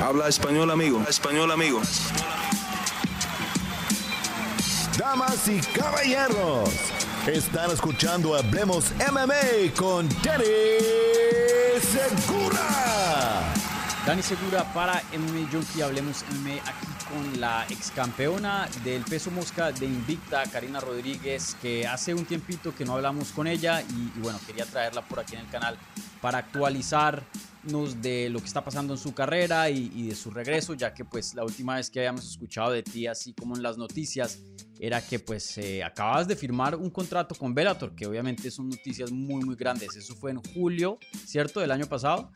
Habla español, amigo. español, amigo. Damas y caballeros, están escuchando Hablemos MMA con Danny Segura. Dani Segura para MMA Junkie, Hablemos MMA aquí con la ex campeona del peso mosca de Invicta, Karina Rodríguez, que hace un tiempito que no hablamos con ella y, y bueno, quería traerla por aquí en el canal para actualizarnos de lo que está pasando en su carrera y, y, de su regreso, ya que pues la última vez que habíamos escuchado de ti, así como en las noticias, era que pues eh, acabas de firmar un contrato con Bellator, que obviamente son noticias muy muy grandes. Eso fue en julio, ¿cierto? Del año pasado.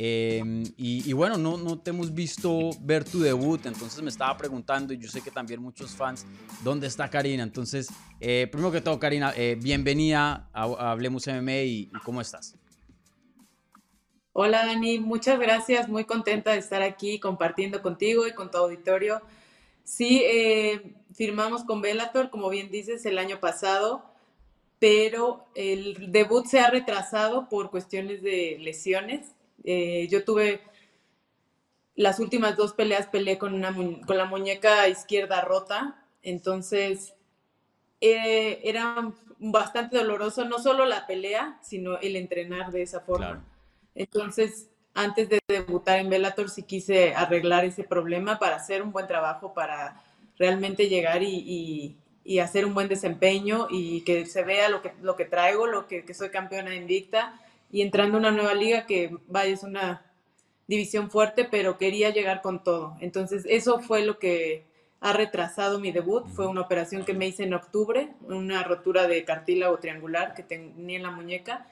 Eh, y, y, bueno, no, no te hemos visto ver tu debut, entonces me estaba preguntando, y yo sé que también muchos fans, ¿dónde está Karina? Entonces, eh, primero que todo, Karina, eh, bienvenida a, a, Hablemos MMA y, y, ¿cómo estás? Hola Dani, muchas gracias, muy contenta de estar aquí compartiendo contigo y con tu auditorio. Sí, eh, firmamos con Bellator, como bien dices, el año pasado, pero el debut se ha retrasado por cuestiones de lesiones eh, yo tuve las últimas dos peleas, peleé con, una, con la muñeca izquierda rota, entonces eh, era bastante doloroso, no solo la pelea, sino el entrenar de esa forma. Entonces, antes de debutar en Bellator, sí quise arreglar ese problema para hacer un buen trabajo, para realmente llegar y, y, y hacer un buen desempeño y que se vea lo que, lo que traigo, lo que, que soy campeona invicta y entrando a una nueva liga que vaya es una división fuerte, pero quería llegar con todo. Entonces, eso fue lo que ha retrasado mi debut. Fue una operación que me hice en octubre, una rotura de cartílago triangular que tenía en la muñeca.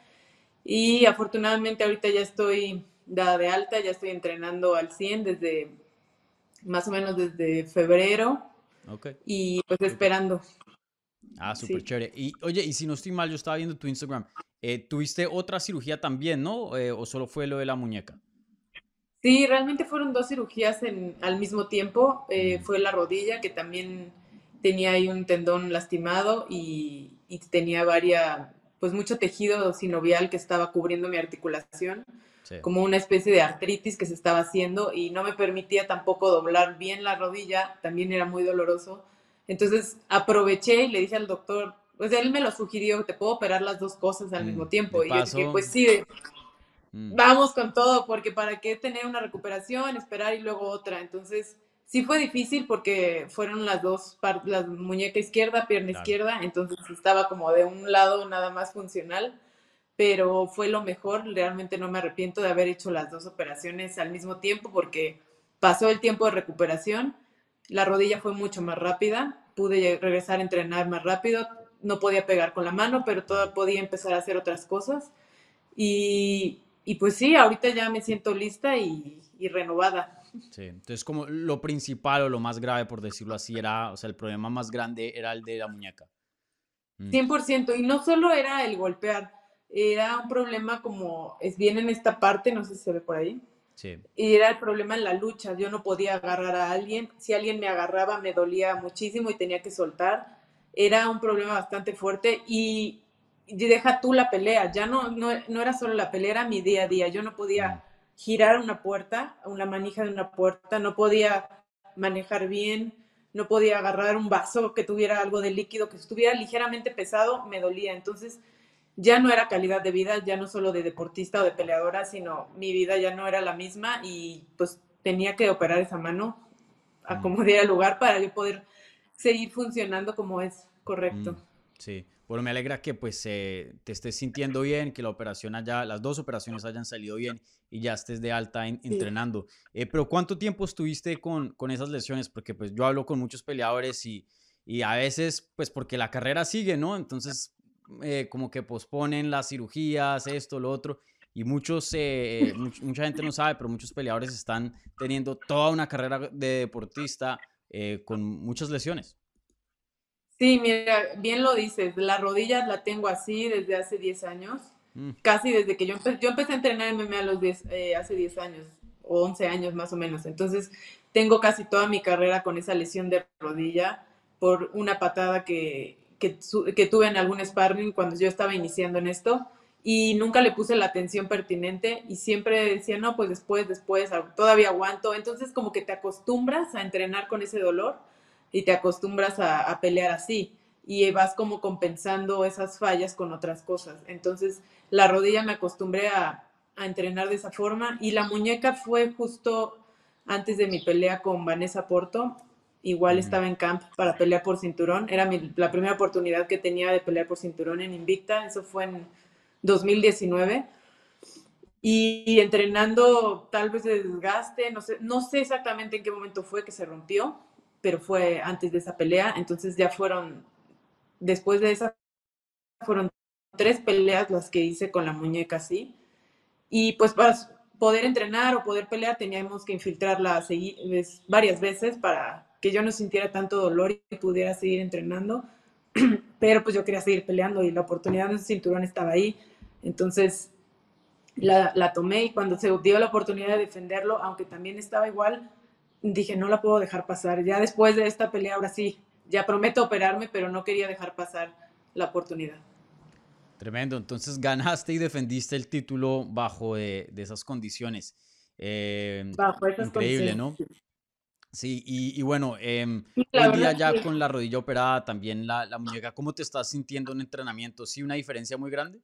Y afortunadamente ahorita ya estoy dada de alta, ya estoy entrenando al 100 desde más o menos desde febrero. Okay. Y pues esperando. Ah, súper sí. chévere. Y oye, y si no estoy mal, yo estaba viendo tu Instagram. Eh, tuviste otra cirugía también, ¿no? Eh, ¿O solo fue lo de la muñeca? Sí, realmente fueron dos cirugías en, al mismo tiempo. Eh, fue la rodilla, que también tenía ahí un tendón lastimado y, y, tenía varias, pues mucho tejido sinovial que estaba cubriendo mi articulación, sí. como una especie de artritis que se estaba haciendo y no me permitía tampoco doblar bien la rodilla, también era muy doloroso. Entonces aproveché y le dije al doctor, pues él me lo sugirió, te puedo operar las dos cosas al mm, mismo tiempo. Y yo dije, pues sí, mm. vamos con todo, porque para qué tener una recuperación, esperar y luego otra. Entonces, sí fue difícil porque fueron las dos, la muñeca izquierda, pierna claro. izquierda, entonces estaba como de un lado nada más funcional, pero fue lo mejor. Realmente no me arrepiento de haber hecho las dos operaciones al mismo tiempo porque pasó el tiempo de recuperación, la rodilla fue mucho más rápida, pude regresar a entrenar más rápido, no podía pegar con la mano, pero todavía podía empezar a hacer otras cosas. Y, y pues sí, ahorita ya me siento lista y, y, renovada. Sí, entonces como lo principal o lo más grave, por decirlo así, era, o sea, el problema más grande era el de la muñeca. Mm. 100%, y no solo era el golpear, era un problema como, es bien en esta parte, no sé si se ve por ahí. Sí. Y era el problema en la lucha, yo no podía agarrar a alguien, si alguien me agarraba me dolía muchísimo y tenía que soltar era un problema bastante fuerte y, y deja tú la pelea, ya no, no, no, era solo la pelea, era mi día a día, yo no podía girar una puerta, una manija de una puerta, no podía manejar bien, no podía agarrar un vaso que tuviera algo de líquido, que estuviera ligeramente pesado, me dolía, entonces ya no era calidad de vida, ya no solo de deportista o de peleadora, sino mi vida ya no era la misma y pues tenía que operar esa mano a como diera lugar para yo poder seguir funcionando como es correcto. Mm, sí. Bueno, me alegra que pues eh, te estés sintiendo bien, que la operación haya, las dos operaciones hayan salido bien y ya estés de alta en, entrenando. Eh, pero ¿cuánto tiempo estuviste con, con esas lesiones? Porque pues yo hablo con muchos peleadores y, y a veces pues porque la carrera sigue, ¿no? Entonces eh, como que posponen las cirugías, esto, lo otro. Y muchos, eh, much, mucha gente no sabe, pero muchos peleadores están teniendo toda una carrera de deportista eh, con muchas lesiones. Sí, mira, bien lo dices, la rodilla la tengo así desde hace 10 años, mm. casi desde que yo, empe yo empecé a entrenar MMA a los 10, eh, hace 10 años, o 11 años más o menos, entonces tengo casi toda mi carrera con esa lesión de rodilla por una patada que, que, que tuve en algún sparring cuando yo estaba iniciando en esto, y nunca le puse la atención pertinente y siempre decía, no, pues después, después, todavía aguanto. Entonces como que te acostumbras a entrenar con ese dolor y te acostumbras a, pelear así y vas como compensando esas fallas con otras cosas. Entonces la rodilla me acostumbré a, entrenar de esa forma y la muñeca fue justo antes de mi pelea con Vanessa Porto. Igual estaba en camp para pelear por cinturón. Era la primera oportunidad que tenía de pelear por cinturón en Invicta. Eso fue en 2019. Y, entrenando tal vez de desgaste, no sé, no sé exactamente en qué momento fue que se rompió, pero fue antes de esa pelea. Entonces ya fueron, después de esa, fueron tres peleas las que hice con la muñeca así. Y pues para poder entrenar o poder pelear teníamos que infiltrarla varias veces para que yo no sintiera tanto dolor y pudiera seguir entrenando. Pero pues yo quería seguir peleando y la oportunidad de ese cinturón estaba ahí. Entonces la, la, tomé y cuando se dio la oportunidad de defenderlo, aunque también estaba igual, dije, no la puedo dejar pasar. Ya después de esta pelea, ahora sí, ya prometo operarme, pero no quería dejar pasar la oportunidad. Tremendo, entonces ganaste y defendiste el título bajo de, esas condiciones. Eh, bajo esas increíble, ¿no? Sí, y, bueno, eh, hoy día ya con la rodilla operada, también la, la muñeca, ¿cómo te estás sintiendo en entrenamiento? ¿Sí una diferencia muy grande?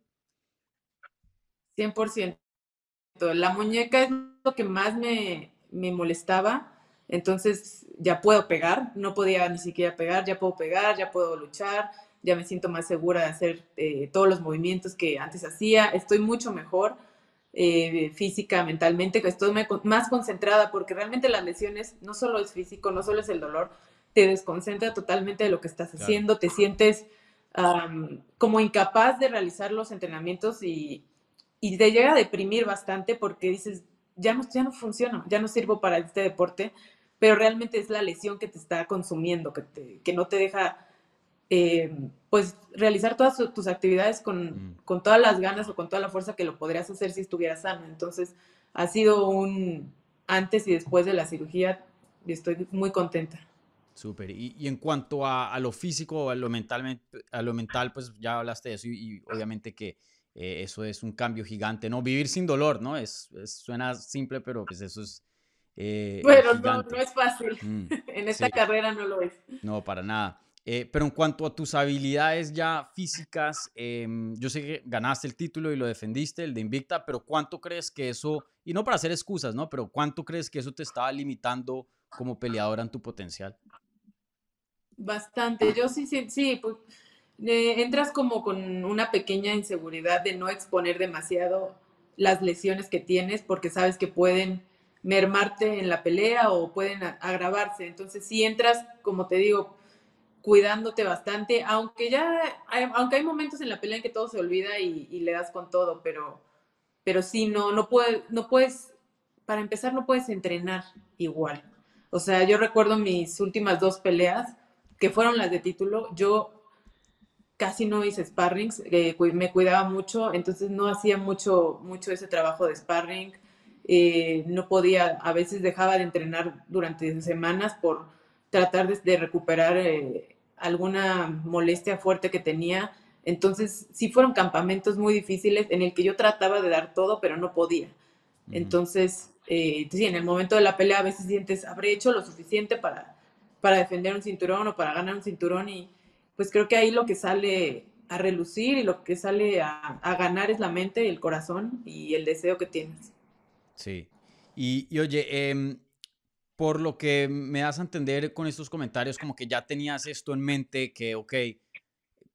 100%. La muñeca es lo que más me, molestaba, entonces ya puedo pegar, no podía ni siquiera pegar, ya puedo pegar, ya puedo luchar, ya me siento más segura de hacer eh, todos los movimientos que antes hacía, estoy mucho mejor eh, física, mentalmente, estoy más concentrada porque realmente las lesiones no solo es físico, no solo es el dolor, te desconcentra totalmente de lo que estás haciendo, te sientes como incapaz de realizar los entrenamientos y, y te llega a deprimir bastante porque dices, ya no, ya no funciona, ya no sirvo para este deporte, pero realmente es la lesión que te está consumiendo, que, que no te deja eh, pues realizar todas tus actividades con, mm. con, todas las ganas o con toda la fuerza que lo podrías hacer si estuvieras sano. Entonces ha sido un antes y después de la cirugía y estoy muy contenta. Súper. Y, y, en cuanto a, a, lo físico, a lo, mentalmente, a lo mental, pues ya hablaste de eso y obviamente que eh, eso es un cambio gigante, ¿no? Vivir sin dolor, ¿no? Es, suena simple, pero pues eso es... Eh, bueno, no, no, es fácil. Mm, en esta carrera no lo es. No, para nada. Eh, pero en cuanto a tus habilidades ya físicas, em, yo sé que ganaste el título y lo defendiste, el de Invicta, pero ¿cuánto crees que eso, y no para hacer excusas, ¿no? Pero ¿cuánto crees que eso te estaba limitando como peleadora en tu potencial? Bastante, yo sí, sí, sí, pues entras como con una pequeña inseguridad de no exponer demasiado las lesiones que tienes porque sabes que pueden mermarte en la pelea o pueden agravarse. Entonces, si entras, como te digo, cuidándote bastante, aunque ya, hay, aunque hay momentos en la pelea en que todo se olvida y, le das con todo, pero, pero sí, no, no, puedes, no puedes, para empezar, no puedes entrenar igual. O sea, yo recuerdo mis últimas dos peleas, que fueron las de título, yo casi no hice sparrings, eh, me cuidaba mucho, entonces no hacía mucho, mucho ese trabajo de sparring. Eh, no podía, a veces dejaba de entrenar durante semanas por tratar de, recuperar eh, alguna molestia fuerte que tenía. Entonces, sí fueron campamentos muy difíciles en el que yo trataba de dar todo, pero no podía. Entonces, sí, en el momento de la pelea a veces sientes, habré hecho lo suficiente para, para defender un cinturón o para ganar un cinturón y, pues creo que ahí lo que sale a relucir y lo que sale a, ganar es la mente, el corazón y el deseo que tienes. Sí. Y, oye, em, por lo que me das a entender con estos comentarios, como que ya tenías esto en mente, que, ok,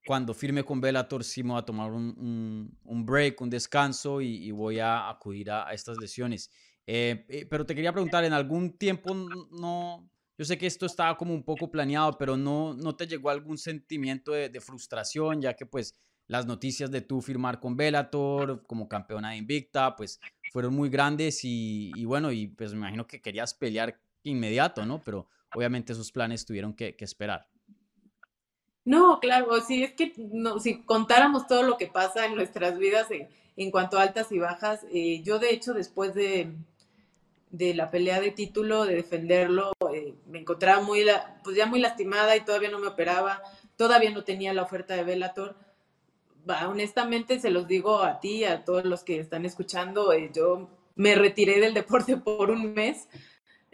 cuando firme con Bellator sí me voy a tomar un, break, un descanso y, voy a acudir a, estas lesiones. Eh, eh, pero te quería preguntar, ¿en algún tiempo no, yo sé que esto estaba como un poco planeado, pero no, no te llegó algún sentimiento de, frustración, ya que pues las noticias de tú firmar con Bellator como campeona de Invicta, pues fueron muy grandes y, bueno, y pues me imagino que querías pelear inmediato, ¿no? Pero obviamente esos planes tuvieron que, esperar. No, claro, sí, es que si contáramos todo lo que pasa en nuestras vidas en, cuanto a altas y bajas, eh, yo de hecho después de, de la pelea de título, de defenderlo, eh, me encontraba muy, pues ya muy lastimada y todavía no me operaba, todavía no tenía la oferta de Bellator. honestamente se los digo a ti, a todos los que están escuchando, eh, yo me retiré del deporte por un mes.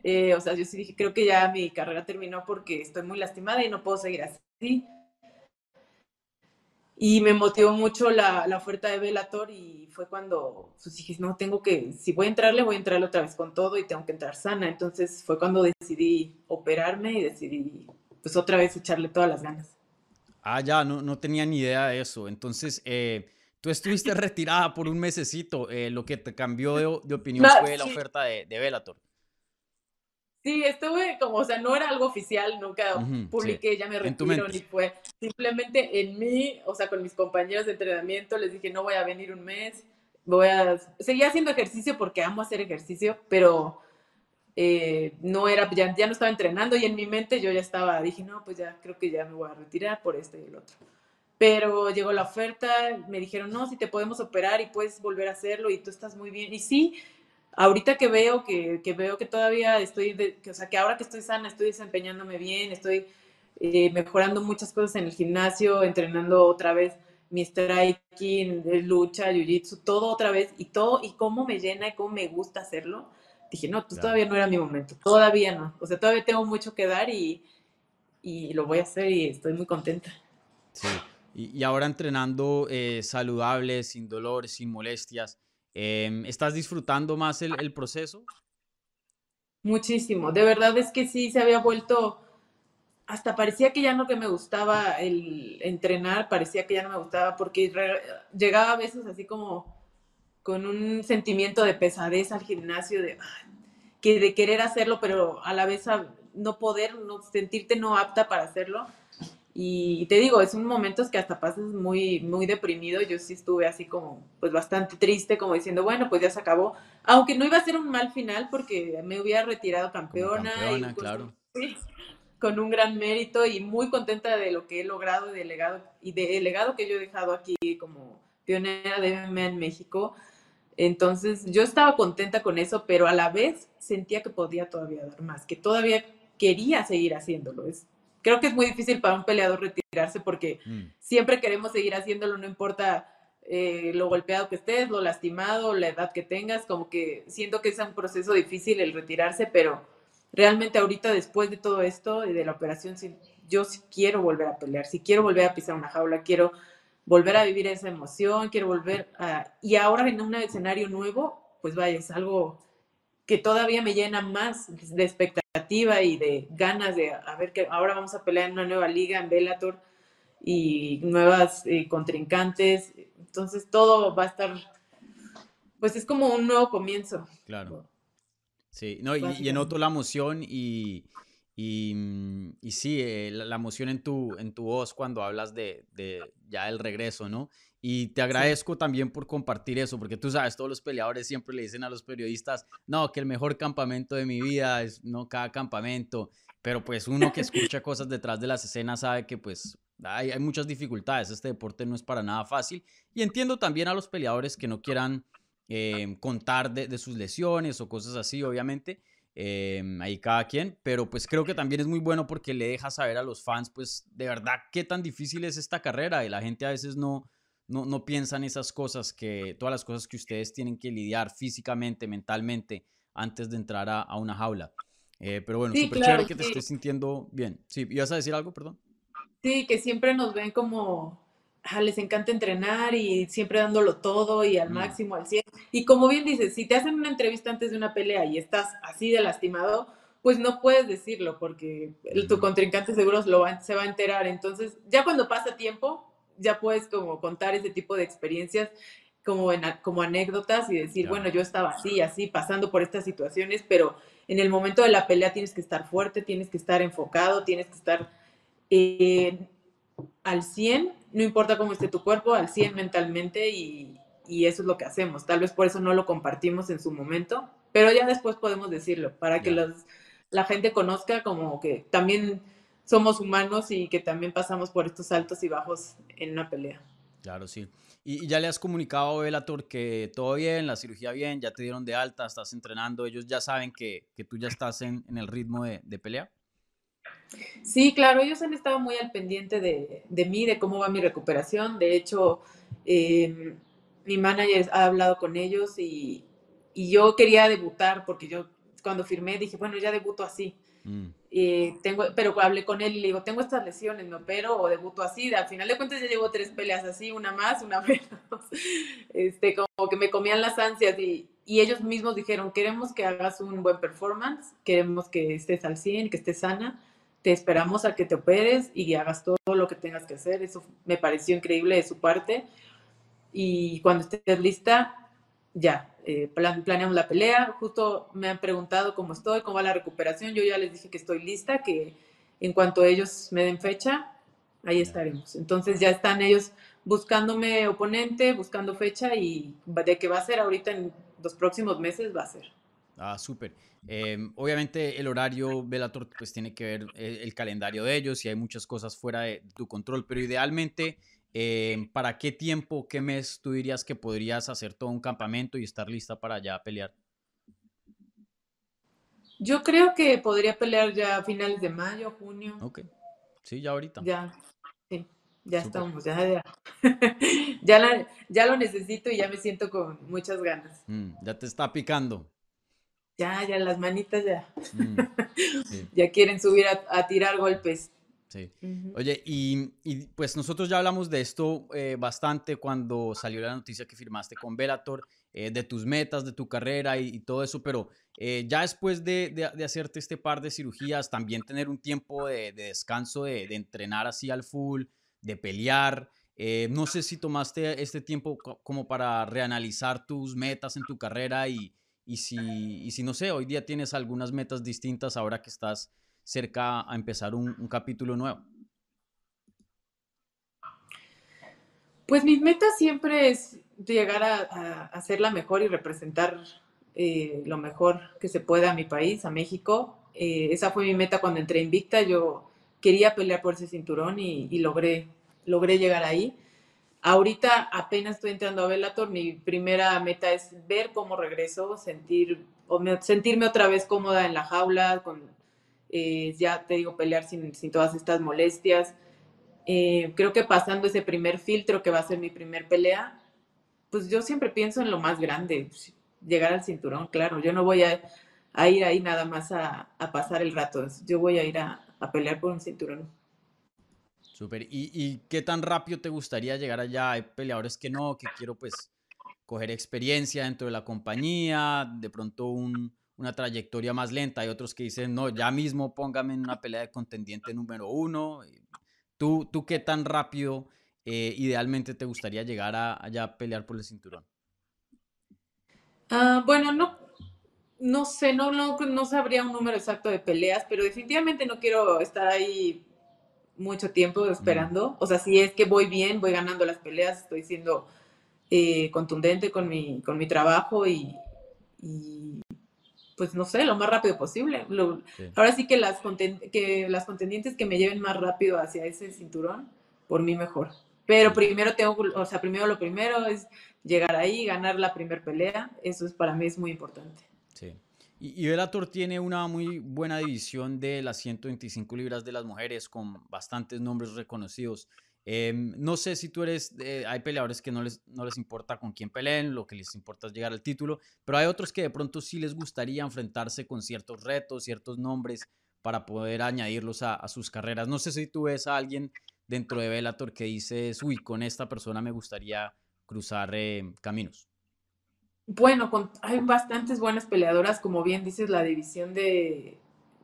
Eh, o sea, yo sí dije, creo que ya mi carrera terminó porque estoy muy lastimada y no puedo seguir así. Y me motivó mucho la, la oferta de Velator y fue cuando pues, dije, no, tengo que, si voy a entrarle, voy a entrarle otra vez con todo y tengo que entrar sana. Entonces fue cuando decidí operarme y decidí pues otra vez echarle todas las ganas. Ah, ya, no, no tenía ni idea de eso. Entonces, eh, tú estuviste retirada por un mesecito. Eh, lo que te cambió de, opinión fue la oferta de, de. Sí, estuve como, o sea, no era algo oficial, nunca publiqué, ya me retiro, ni fue. Simplemente en mí, o sea, con mis compañeros de entrenamiento, les dije, no voy a venir un mes, voy a seguir haciendo ejercicio porque amo hacer ejercicio, pero eh, no era, ya, ya, no estaba entrenando y en mi mente yo ya estaba, dije, no, pues ya creo que ya me voy a retirar por este y el otro. Pero llegó la oferta, me dijeron, no, si te podemos operar y puedes volver a hacerlo y tú estás muy bien. Y sí, ahorita que veo que, que veo que todavía estoy, que, o sea, que ahora que estoy sana, estoy desempeñándome bien, estoy eh, mejorando muchas cosas en el gimnasio, entrenando otra vez mi striking, lucha, jiu-jitsu, todo otra vez y todo, y cómo me llena y cómo me gusta hacerlo dije, no, pues todavía no era mi momento, todavía no. O sea, todavía tengo mucho que dar y, y lo voy a hacer y estoy muy contenta. Sí, y, y ahora entrenando eh, saludable, sin dolor, sin molestias, em, ¿estás disfrutando más el, proceso? Muchísimo, de verdad es que sí se había vuelto, hasta parecía que ya no que me gustaba el entrenar, parecía que ya no me gustaba porque llegaba a veces así como con un sentimiento de pesadez al gimnasio, de, que de querer hacerlo, pero a la vez no poder, no, sentirte no apta para hacerlo. Y te digo, es un momentos que hasta pasas muy, muy deprimido. Yo sí estuve así como, pues bastante triste, como diciendo, bueno, pues ya se acabó. Aunque no iba a ser un mal final porque me hubiera retirado campeona. campeona claro. con un gran mérito y muy contenta de lo que he logrado y del legado, y del legado que yo he dejado aquí como pionera de MMA en México. Entonces yo estaba contenta con eso, pero a la vez sentía que podía todavía dar más, que todavía quería seguir haciéndolo. Es, creo que es muy difícil para un peleador retirarse porque mm. siempre queremos seguir haciéndolo, no importa eh, lo golpeado que estés, lo lastimado, la edad que tengas, como que siento que es un proceso difícil el retirarse, pero realmente ahorita después de todo esto y de la operación, yo sí quiero volver a pelear, si quiero volver a pisar una jaula, quiero volver a vivir esa emoción, quiero volver a... Y ahora en un escenario nuevo, pues vaya, es algo que todavía me llena más de expectativa y de ganas de a ver que ahora vamos a pelear en una nueva liga en Bellator y nuevas eh, contrincantes. Entonces todo va a estar, pues es como un nuevo comienzo. Claro. Sí, no, y, y noto la emoción y, y, y sí, eh, la, emoción en tu, en tu voz cuando hablas de, de ya el regreso, ¿no? Y te agradezco también por compartir eso, porque tú sabes, todos los peleadores siempre le dicen a los periodistas, no, que el mejor campamento de mi vida es no cada campamento, pero pues uno que escucha cosas detrás de las escenas sabe que pues hay, hay muchas dificultades, este deporte no es para nada fácil. Y entiendo también a los peleadores que no quieran eh, contar de, de sus lesiones o cosas así, obviamente, Em, ahí cada quien, pero pues creo que también es muy bueno porque le deja saber a los fans, pues de verdad qué tan difícil es esta carrera y la gente a veces no, no, no piensa en esas cosas, que todas las cosas que ustedes tienen que lidiar físicamente, mentalmente, antes de entrar a, a una jaula. Eh, pero bueno, súper chévere que te estés sintiendo bien. Sí, ¿ibas a decir algo, perdón? Sí, que siempre nos ven como les encanta entrenar y siempre dándolo todo y al mm. máximo, al 100. Y como bien dices, si te hacen una entrevista antes de una pelea y estás así de lastimado, pues no puedes decirlo porque tu contrincante seguro lo se va a enterar. Entonces, ya cuando pasa tiempo, ya puedes como contar ese tipo de experiencias como, en, como anécdotas y decir, bueno, yo estaba así, así, pasando por estas situaciones, pero en el momento de la pelea tienes que estar fuerte, tienes que estar enfocado, tienes que estar eh, al 100 no importa cómo esté tu cuerpo, al 100 mentalmente y, eso es lo que hacemos. Tal vez por eso no lo compartimos en su momento, pero ya después podemos decirlo, para que la gente conozca como que también somos humanos y que también pasamos por estos altos y bajos en una pelea. Claro, sí. Y, ya le has comunicado a Bellator que todo bien, la cirugía bien, ya te dieron de alta, estás entrenando, ellos ya saben que, tú ya estás en, el ritmo de, de pelea. Sí, claro, ellos han estado muy al pendiente de, mí, de cómo va mi recuperación. De hecho, Em, mi manager ha hablado con ellos y, y yo quería debutar porque yo cuando firmé dije, bueno, ya debuto así. Mm. Eh, tengo, pero hablé con él y le digo, tengo estas lesiones, me opero o debuto así. Al final de cuentas ya llevo tres peleas así, una más, una menos. Este, como que me comían las ansias y, y ellos mismos dijeron, queremos que hagas un buen performance, queremos que estés al 100, que estés sana, te esperamos a que te operes y hagas todo lo que tengas que hacer. Eso me pareció increíble de su parte. Y cuando estés lista, ya, eh, planeamos la pelea, justo me han preguntado cómo estoy, cómo va la recuperación, yo ya les dije que estoy lista, que en cuanto ellos me den fecha, ahí estaremos. Entonces ya están ellos buscándome oponente, buscando fecha y de qué va a ser ahorita en los próximos meses va a ser. Ah, súper. Em, obviamente el horario Bellator pues tiene que ver el, el, calendario de ellos y hay muchas cosas fuera de tu control, pero idealmente Em, ¿Para qué tiempo, qué mes tú dirías que podrías hacer todo un campamento y estar lista para ya pelear? Yo creo que podría pelear ya a finales de mayo, junio. Ok. Sí, ya ahorita. Ya, sí, ya estamos, ya, ya. Ya, lo necesito y ya me siento con muchas ganas. Mm, ya te está picando. Ya, ya, las manitas ya. Mm, ya quieren subir a tirar golpes. Sí. Oye, y, pues nosotros ya hablamos de esto eh, bastante cuando salió la noticia que firmaste con Velator, eh, de tus metas, de tu carrera y, todo eso, pero eh, ya después de, hacerte este par de cirugías, también tener un tiempo de, descanso, de, entrenar así al full, de pelear. no sé si tomaste este tiempo como para reanalizar tus metas en tu carrera y, y, si, y si, no sé, hoy día tienes algunas metas distintas ahora que estás cerca a empezar un, capítulo nuevo? Pues mi meta siempre es llegar a, ser la mejor y representar eh, lo mejor que se pueda a mi país, a México. Eh, esa fue mi meta cuando entré Invicta. Yo quería pelear por ese cinturón y, logré, logré llegar ahí. Ahorita apenas estoy entrando a Bellator. Mi primera meta es ver cómo regreso, sentir, o sentirme otra vez cómoda en la jaula, con eh, ya te digo, pelear sin, sin todas estas molestias. Eh, creo que pasando ese primer filtro que va a ser mi primer pelea, pues yo siempre pienso en lo más grande, llegar al cinturón, claro, yo no voy a, ir ahí nada más a, pasar el rato, yo voy a ir a, pelear por un cinturón. Súper, ¿Y, ¿Y, qué tan rápido te gustaría llegar allá? Hay peleadores que no, que quiero pues coger experiencia dentro de la compañía, de pronto un, una trayectoria más lenta. Hay otros que dicen, no, ya mismo póngame en una pelea de contendiente número uno. ¿Tú, tú qué tan rápido eh, idealmente te gustaría llegar a, allá a pelear por el cinturón? Ah, bueno, no, no sé, no, no, no sabría un número exacto de peleas, pero definitivamente no quiero estar ahí mucho tiempo esperando. O sea, si es que voy bien, voy ganando las peleas, estoy siendo eh, contundente con mi, con mi trabajo y, pues no sé, lo más rápido posible. Ahora sí que las, que las contendientes que me lleven más rápido hacia ese cinturón, por mí mejor. Pero primero tengo, o sea, primero lo primero es llegar ahí, ganar la primera pelea. Eso es para mí es muy importante. Sí. Y, y Bellator tiene una muy buena división de las 125 libras de las mujeres con bastantes nombres reconocidos. Em, no sé si tú eres, hay peleadores que no les, no les importa con quién peleen, lo que les importa es llegar al título, pero hay otros que de pronto sí les gustaría enfrentarse con ciertos retos, ciertos nombres para poder añadirlos a, sus carreras. No sé si tú ves a alguien dentro de Bellator que dices, uy, con esta persona me gustaría cruzar eh, caminos. Bueno, hay bastantes buenas peleadoras, como bien dices, la división de,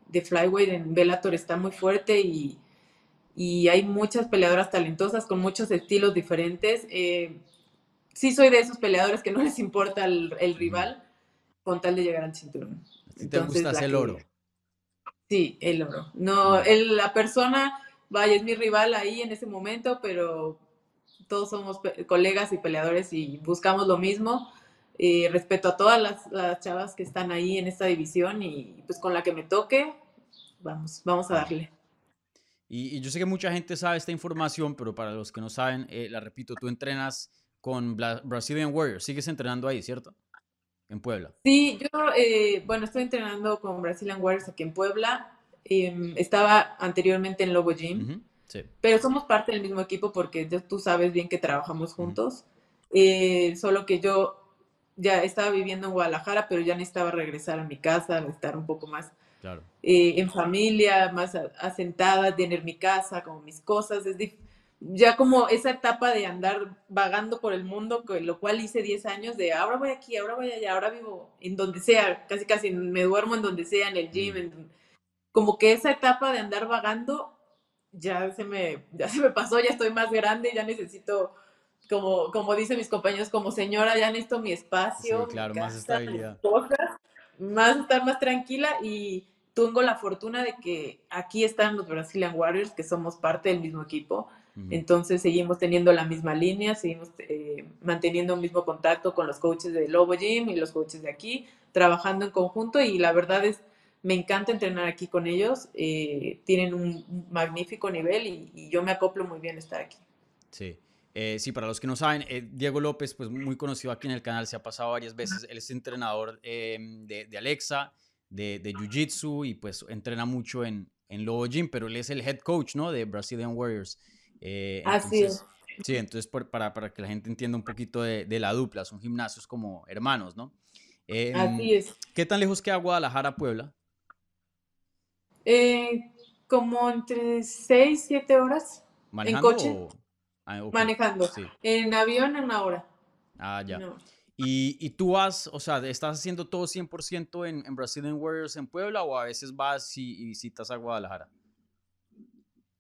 de Flyweight en Bellator está muy fuerte y y hay muchas peleadoras talentosas con muchos estilos diferentes. Eh, sí soy de esos peleadores que no les importa el, rival con tal de llegar al cinturón. ¿Te gusta el oro? Sí, el oro. No, la persona, vaya, es mi rival ahí en ese momento, pero todos somos colegas y peleadores y buscamos lo mismo. Eh, respeto a todas las, las, chavas que están ahí en esta división y pues con la que me toque, vamos, vamos a darle. Y, yo sé que mucha gente sabe esta información, pero para los que no saben, eh, la repito, tú entrenas con Brazilian Warriors, sigues entrenando ahí, ¿cierto? En Puebla. Sí, yo, eh, bueno, estoy entrenando con Brazilian Warriors aquí en Puebla. Em, estaba anteriormente en Lobo Gym. Pero somos parte del mismo equipo porque tú sabes bien que trabajamos juntos. Eh, solo que yo ya estaba viviendo en Guadalajara, pero ya necesitaba regresar a mi casa, estar un poco más eh, en familia, más asentada, tener mi casa, como mis cosas. Es ya como esa etapa de andar vagando por el mundo, lo cual hice 10 años de ahora voy aquí, ahora voy allá, ahora vivo en donde sea, casi casi me duermo en donde sea, en el gym, como que esa etapa de andar vagando ya se me, ya se me pasó, ya estoy más grande, ya necesito, como, como dicen mis compañeros, como señora, ya necesito mi espacio. claro, más estabilidad. Más estar más tranquila y tengo la fortuna de que aquí están los Brazilian Warriors, que somos parte del mismo equipo. Entonces seguimos teniendo la misma línea, seguimos eh, manteniendo un mismo contacto con los coaches de Lobo Gym y los coaches de aquí, trabajando en conjunto y la verdad es, me encanta entrenar aquí con ellos, eh, tienen un, magnífico nivel y, yo me acoplo muy bien estar aquí. Sí. Eh, sí, para los que no saben, Diego López, pues muy conocido aquí en el canal, se ha pasado varias veces, él es entrenador em, de, de, Alexa, de, de Jiu-Jitsu y pues entrena mucho en, en Lobo Gym, pero él es el head coach, ¿no? De Brazilian Warriors. Eh, Así es. Sí, entonces para, para, que la gente entienda un poquito de, de, la dupla, son gimnasios como hermanos, ¿no? Em, Así es. ¿Qué tan lejos queda Guadalajara, Puebla? Eh, como entre 6, 7 horas. ¿Manejando en coche. Ah, Manejando. En avión, una hora. Ah, ya. Y, y, tú vas, o sea, ¿estás haciendo todo 100% en, en Brazilian Warriors en Puebla o a veces vas y, y visitas a Guadalajara?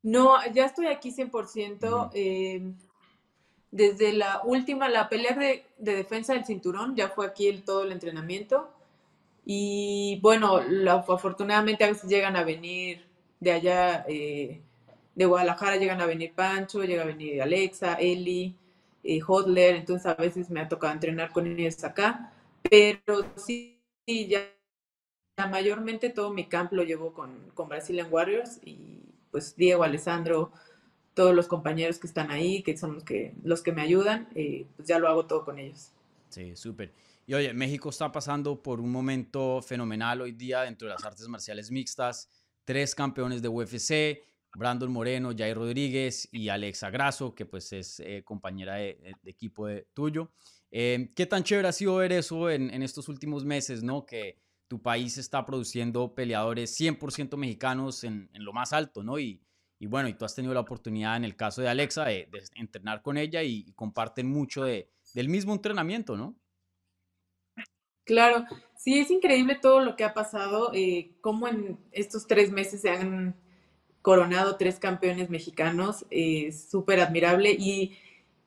No, ya estoy aquí 100%. Eh, desde la última, la pelea de, defensa del cinturón, ya fue aquí el, todo el entrenamiento. Y bueno, afortunadamente a veces llegan a venir de allá, eh, de Guadalajara, llegan a venir Pancho, llega a venir Alexa, Eli, eh, Hodler, entonces a veces me ha tocado entrenar con ellos acá. Pero sí, ya, mayormente todo mi camp lo llevo con, con Brazilian Warriors y pues Diego, Alessandro, todos los compañeros que están ahí, que son los que, los que me ayudan, eh, pues ya lo hago todo con ellos. Sí, súper. Y oye, México está pasando por un momento fenomenal hoy día dentro de las artes marciales mixtas. Tres campeones de UFC, Brandon Moreno, Jair Rodríguez y Alexa Grasso, que pues es eh, compañera de, equipo de, tuyo. Eh, ¿Qué tan chévere ha sido ver eso en, estos últimos meses, no? Que tu país está produciendo peleadores 100% mexicanos en, lo más alto, ¿no? Y, y, bueno, y tú has tenido la oportunidad en el caso de Alexa de, entrenar con ella y, comparten mucho de, del mismo entrenamiento, ¿no? Claro, sí, es increíble todo lo que ha pasado, eh, cómo en estos tres meses se han coronado tres campeones mexicanos, eh, súper admirable y,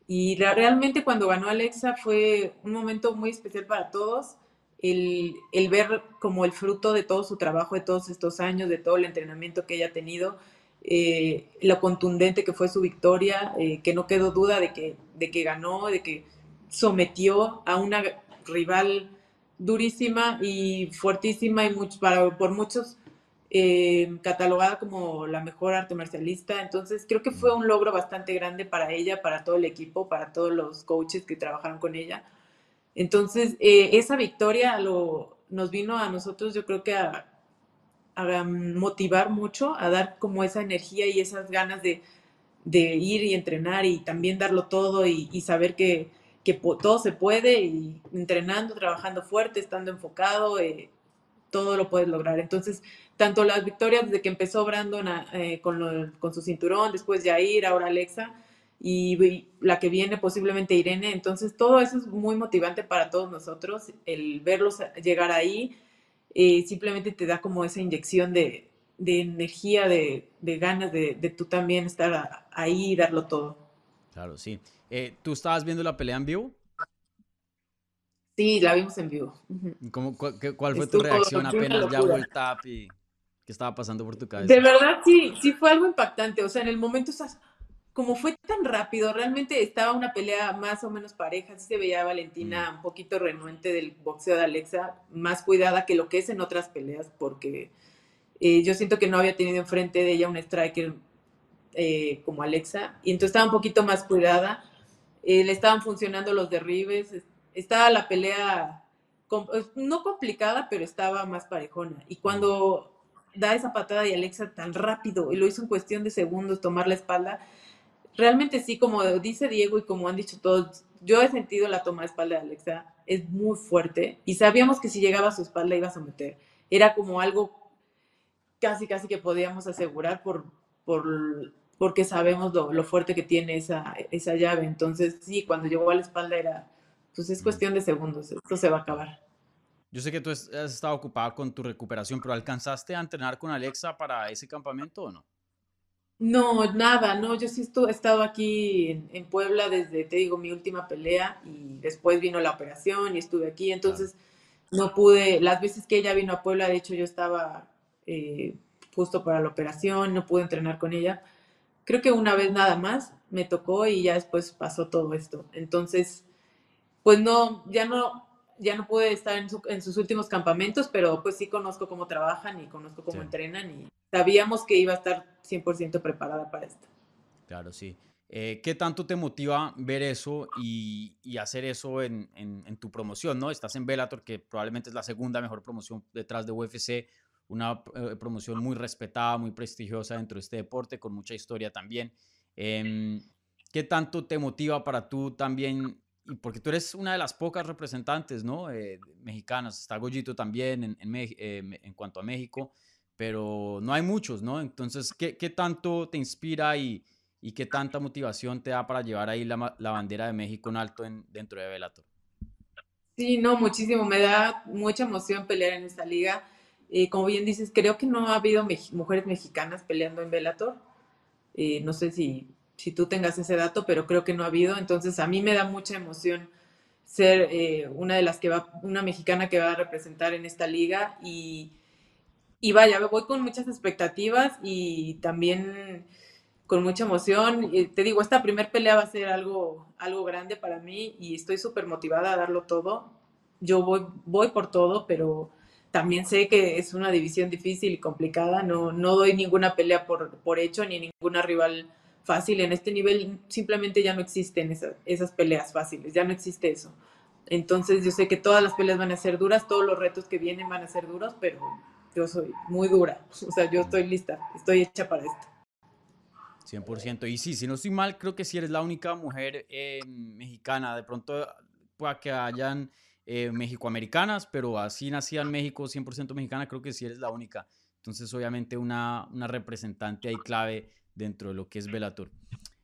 y realmente cuando ganó Alexa fue un momento muy especial para todos el, ver como el fruto de todo su trabajo, de todos estos años, de todo el entrenamiento que ella ha tenido, eh, lo contundente que fue su victoria, eh, que no quedó duda de que, de que ganó, de que sometió a una rival durísima y fuertísima y para, por muchos eh, catalogada como la mejor arte marcialista. Entonces creo que fue un logro bastante grande para ella, para todo el equipo, para todos los coaches que trabajaron con ella. Entonces, eh, esa victoria lo, nos vino a nosotros, yo creo que a, motivar mucho, a dar como esa energía y esas ganas de, ir y entrenar y también darlo todo y, saber que, todo se puede y entrenando, trabajando fuerte, estando enfocado, eh, todo lo puedes lograr. Entonces, tanto las victorias desde que empezó Brandon eh, con, con, su cinturón, después Jair, ahora Alexa, y, la que viene posiblemente Irene. Entonces, todo eso es muy motivante para todos nosotros, el verlos llegar ahí, eh, simplemente te da como esa inyección de, energía, de, ganas de, tú también estar ahí y darlo todo. Claro, sí. Eh, ¿Tú estabas viendo la pelea en vivo? Sí, la vimos en vivo. ¿Cuál fue tu reacción apenas ya vuelta y qué estaba pasando por tu cabeza? De verdad, sí, sí fue algo impactante. O sea, en el momento estás como fue tan rápido, realmente estaba una pelea más o menos pareja, sí se veía a Valentina mm. un poquito renuente del boxeo de Alexa, más cuidada que lo que es en otras peleas, porque eh, yo siento que no había tenido enfrente de ella un striker eh, como Alexa, y entonces estaba un poquito más cuidada, eh, le estaban funcionando los derribes, estaba la pelea no complicada, pero estaba más parejona, y cuando da esa patada y Alexa tan rápido y lo hizo en cuestión de segundos tomar la espalda. Realmente sí, como dice Diego y como han dicho todos, yo he sentido la toma de espalda de Alexa, es muy fuerte y sabíamos que si llegaba a su espalda iba a someter. Era como algo casi, casi que podíamos asegurar por, por porque sabemos lo, fuerte que tiene esa, esa llave. Entonces, sí, cuando llegó a la espalda era, pues es cuestión de segundos, esto se va a acabar. Yo sé que tú has estado ocupada con tu recuperación, pero ¿alcanzaste a entrenar con Alexa para ese campamento o no? No, nada, no, yo sí he estado aquí en, Puebla desde, te digo, mi última pelea y después vino la operación y estuve aquí, entonces no pude, las veces que ella vino a Puebla, de hecho yo estaba eh, justo para la operación, no pude entrenar con ella, creo que una vez nada más me tocó y ya después pasó todo esto. Entonces, pues no, ya no, ya no pude estar en, sus últimos campamentos, pero pues sí conozco cómo trabajan y conozco cómo entrenan y sabíamos que iba a estar 100% preparada para esto. Claro, sí. Eh, ¿Qué tanto te motiva ver eso y, hacer eso en, en, tu promoción? ¿no? Estás en Bellator, que probablemente es la segunda mejor promoción detrás de UFC una eh, promoción muy respetada, muy prestigiosa dentro de este deporte, con mucha historia también. Em, ¿Qué tanto te motiva para tú también? Porque tú eres una de las pocas representantes, ¿no? Eh, mexicanas. Está Goyito también en, en, eh, en, cuanto a México, pero no hay muchos, ¿no? Entonces, ¿qué, qué tanto te inspira y, y, qué tanta motivación te da para llevar ahí la, la bandera de México en alto en, dentro de Velator? Sí, no, muchísimo. Me da mucha emoción pelear en esta liga. Eh, como bien dices, creo que no ha habido mujeres mexicanas peleando en Bellator. Eh, no sé si, si tú tengas ese dato, pero creo que no ha habido. Entonces, a mí me da mucha emoción ser eh, una de las que va, una mexicana que va a representar en esta liga. Y, y vaya, voy con muchas expectativas y también con mucha emoción. te digo, esta primer pelea va a ser algo, algo grande para mí y estoy súper motivada a darlo todo. Yo voy, voy por todo, pero también sé que es una división difícil y complicada, no, no doy ninguna pelea por, por hecho ni ninguna rival fácil. En este nivel simplemente ya no existen esas, peleas fáciles, ya no existe eso. Entonces yo sé que todas las peleas van a ser duras, todos los retos que vienen van a ser duros, pero yo soy muy dura, o sea, yo estoy lista, estoy hecha para esto. 100%. Y sí, si no estoy mal, creo que si eres la única mujer eh, mexicana. De pronto pueda que hayan eh, mexicoamericanas, pero así nacida en México, 100% mexicana, creo que sí eres la única. Entonces, obviamente, una, una representante ahí clave dentro de lo que es Velator.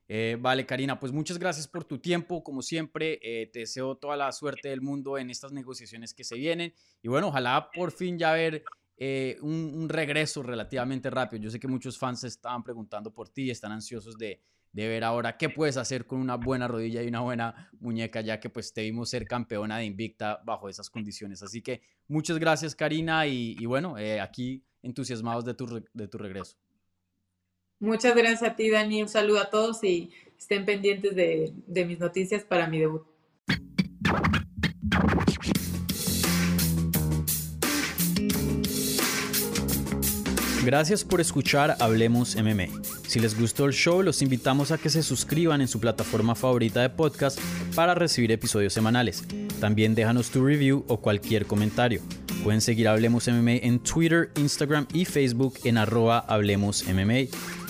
Eh, vale, Karina, pues muchas gracias por tu tiempo. Como siempre, eh, te deseo toda la suerte del mundo en estas negociaciones que se vienen. Y bueno, ojalá por fin ya ver un, un, regreso relativamente rápido. Yo sé que muchos fans estaban preguntando por ti y están ansiosos de, de ver ahora qué puedes hacer con una buena rodilla y una buena muñeca, ya que pues te vimos ser campeona de Invicta bajo esas condiciones. Así que muchas gracias Karina y, bueno, eh, aquí entusiasmados de tu, de tu regreso. Muchas gracias a ti Dani, un saludo a todos y estén pendientes de, de mis noticias para mi debut. Gracias por escuchar Hablemos MMA. Si les gustó el show, los invitamos a que se suscriban en su plataforma favorita de podcast para recibir episodios semanales. También déjanos tu review o cualquier comentario. Pueden seguir Hablemos MMA en Twitter, Instagram y Facebook en arroba Hablemos MMA.